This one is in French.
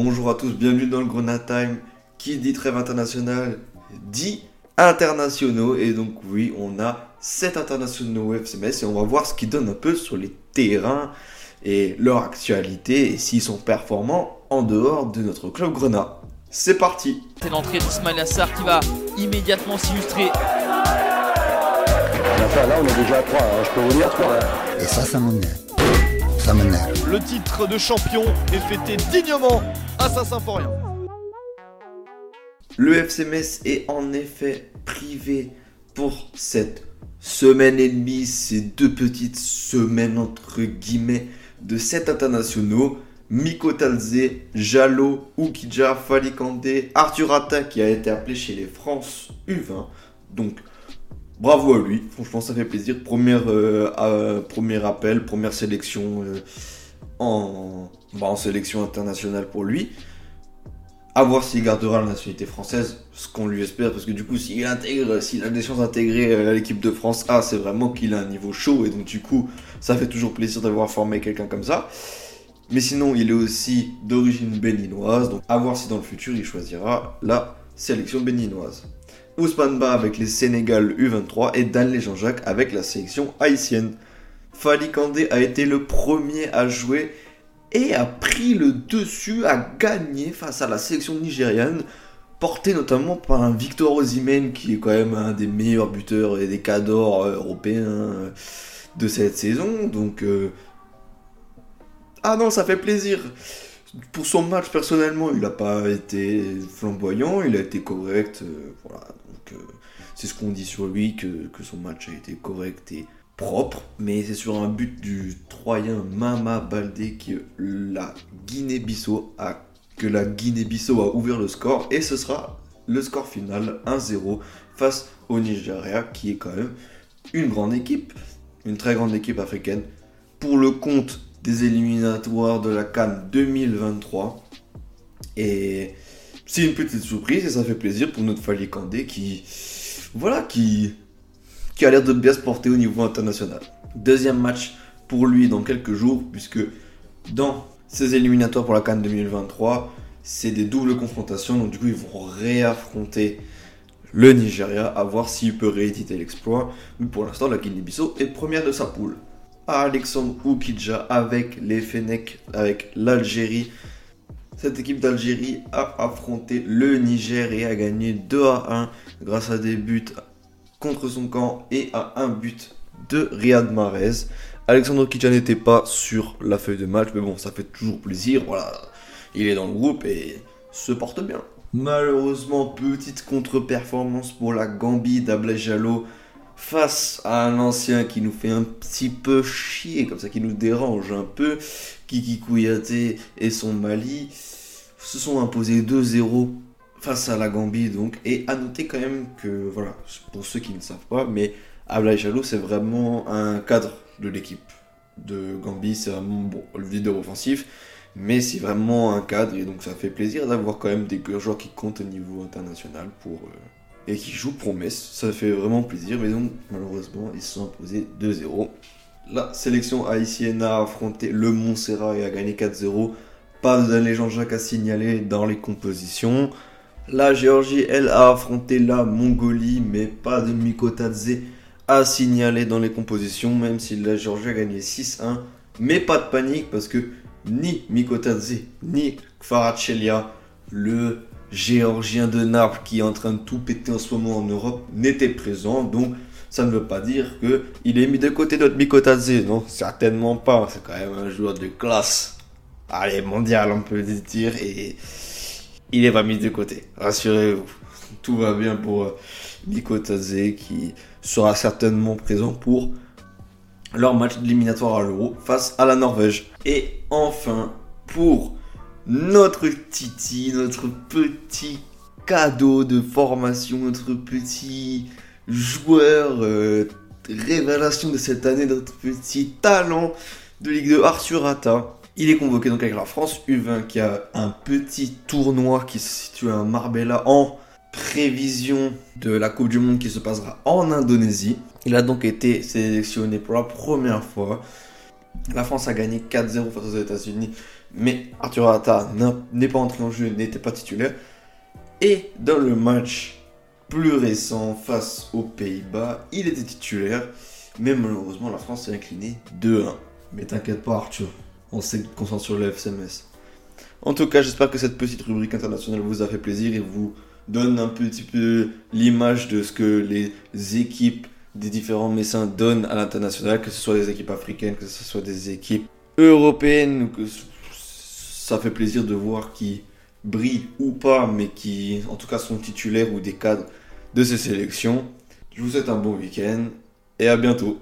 Bonjour à tous, bienvenue dans le Grenade Time. Qui dit trêve international dit internationaux. Et donc oui, on a 7 internationaux FCMS et on va voir ce qu'ils donnent un peu sur les terrains et leur actualité et s'ils sont performants en dehors de notre club Grenat. C'est parti C'est l'entrée d'Ismail Assar qui va immédiatement s'illustrer. Enfin, là, on est déjà à 3, hein, je peux vous dire 3. Et ça, ça m'énerve. Ça m'énerve. Le titre de champion est fêté dignement à Saint-Symphorien. Le FC Metz est en effet privé pour cette semaine et demie, ces deux petites semaines entre guillemets de 7 internationaux. Miko Talze, Jalo, Ukija, Falikande, Arthur Atta qui a été appelé chez les France U20. Donc bravo à lui, franchement ça fait plaisir. Première, euh, euh, premier appel, première sélection euh, en, bah, en sélection internationale pour lui. À voir s'il gardera la nationalité française, ce qu'on lui espère, parce que du coup, s'il intègre, s'il a des chances d'intégrer euh, l'équipe de France A, c'est vraiment qu'il a un niveau chaud, et donc du coup, ça fait toujours plaisir d'avoir formé quelqu'un comme ça. Mais sinon, il est aussi d'origine béninoise, donc à voir si dans le futur il choisira la sélection béninoise. Ousmane Ba avec les Sénégal U23 et Dan Jean-Jacques avec la sélection haïtienne. Fali Kandé a été le premier à jouer et a pris le dessus, a gagné face à la sélection nigériane, porté notamment par Victor Osimhen qui est quand même un des meilleurs buteurs et des cadors euh, européens euh, de cette saison. Donc, euh, ah non, ça fait plaisir. Pour son match, personnellement, il n'a pas été flamboyant, il a été correct. voilà, donc c'est ce qu'on dit sur lui, que, que son match a été correct et propre, mais c'est sur un but du Troyen Mama Baldé que la Guinée-Bissau a ouvert le score et ce sera le score final 1-0 face au Nigeria qui est quand même une grande équipe, une très grande équipe africaine. Pour le compte des éliminatoires de la Cannes 2023 et c'est une petite surprise et ça fait plaisir pour notre Fali Kandé qui voilà qui qui a l'air de bien se porter au niveau international. Deuxième match pour lui dans quelques jours, puisque dans ces éliminatoires pour la Cannes 2023, c'est des doubles confrontations, donc du coup ils vont réaffronter le Nigeria, à voir s'il peut rééditer l'exploit. Mais pour l'instant, la Guinée-Bissau est première de sa poule. Alexandre Oukidja avec les Fenech, avec l'Algérie. Cette équipe d'Algérie a affronté le Niger et a gagné 2 à 1 grâce à des buts contre son camp et à un but de Riyad Mahrez. Alexandre Kidja n'était pas sur la feuille de match, mais bon, ça fait toujours plaisir. Voilà, il est dans le groupe et se porte bien. Malheureusement, petite contre-performance pour la Gambie d'Ablai Jallo face à un ancien qui nous fait un petit peu chier, comme ça, qui nous dérange un peu. Kiki Kouyaté et son Mali se sont imposés 2-0 face à la Gambie donc et à noter quand même que voilà pour ceux qui ne savent pas mais Ablaï Jalou c'est vraiment un cadre de l'équipe de Gambie c'est vraiment le leader offensif mais c'est vraiment un cadre et donc ça fait plaisir d'avoir quand même des joueurs qui comptent au niveau international pour euh, et qui jouent promesse ça fait vraiment plaisir mais donc malheureusement ils se sont imposés 2-0 la sélection haïtienne a affronté le Montserrat et a gagné 4-0 pas de Jean-Jacques à signaler dans les compositions la Géorgie, elle, a affronté la Mongolie, mais pas de Mikotadze à signaler dans les compositions, même si la Géorgie a gagné 6-1. Mais pas de panique, parce que ni Mikotadze, ni Kvaratskhelia, le Géorgien de Naples qui est en train de tout péter en ce moment en Europe, n'étaient présents. Donc, ça ne veut pas dire qu'il est mis de côté notre Mikotadze. Non, certainement pas. C'est quand même un joueur de classe. Allez, mondial, on peut dire. Et il est pas mis de côté. Rassurez-vous. Tout va bien pour euh, Nico Tazé qui sera certainement présent pour leur match d'éliminatoire à l'Euro face à la Norvège. Et enfin, pour notre Titi, notre petit cadeau de formation, notre petit joueur euh, révélation de cette année, notre petit talent de Ligue de Arthur Atta. Il est convoqué donc avec la France U20 qui a un petit tournoi qui se situe à Marbella en prévision de la Coupe du Monde qui se passera en Indonésie. Il a donc été sélectionné pour la première fois. La France a gagné 4-0 face aux États-Unis mais Arthur Atta n'est pas entré en jeu, n'était pas titulaire. Et dans le match plus récent face aux Pays-Bas, il était titulaire, mais malheureusement la France s'est inclinée 2-1. Mais t'inquiète pas Arthur, on s'est concentré sur le FCMS. En tout cas, j'espère que cette petite rubrique internationale vous a fait plaisir et vous donne un petit peu l'image de ce que les équipes des différents Messins donnent à l'international, que ce soit des équipes africaines, que ce soit des équipes européennes, que ça fait plaisir de voir qui brillent ou pas, mais qui en tout cas sont titulaires ou des cadres de ces sélections. Je vous souhaite un bon week-end et à bientôt.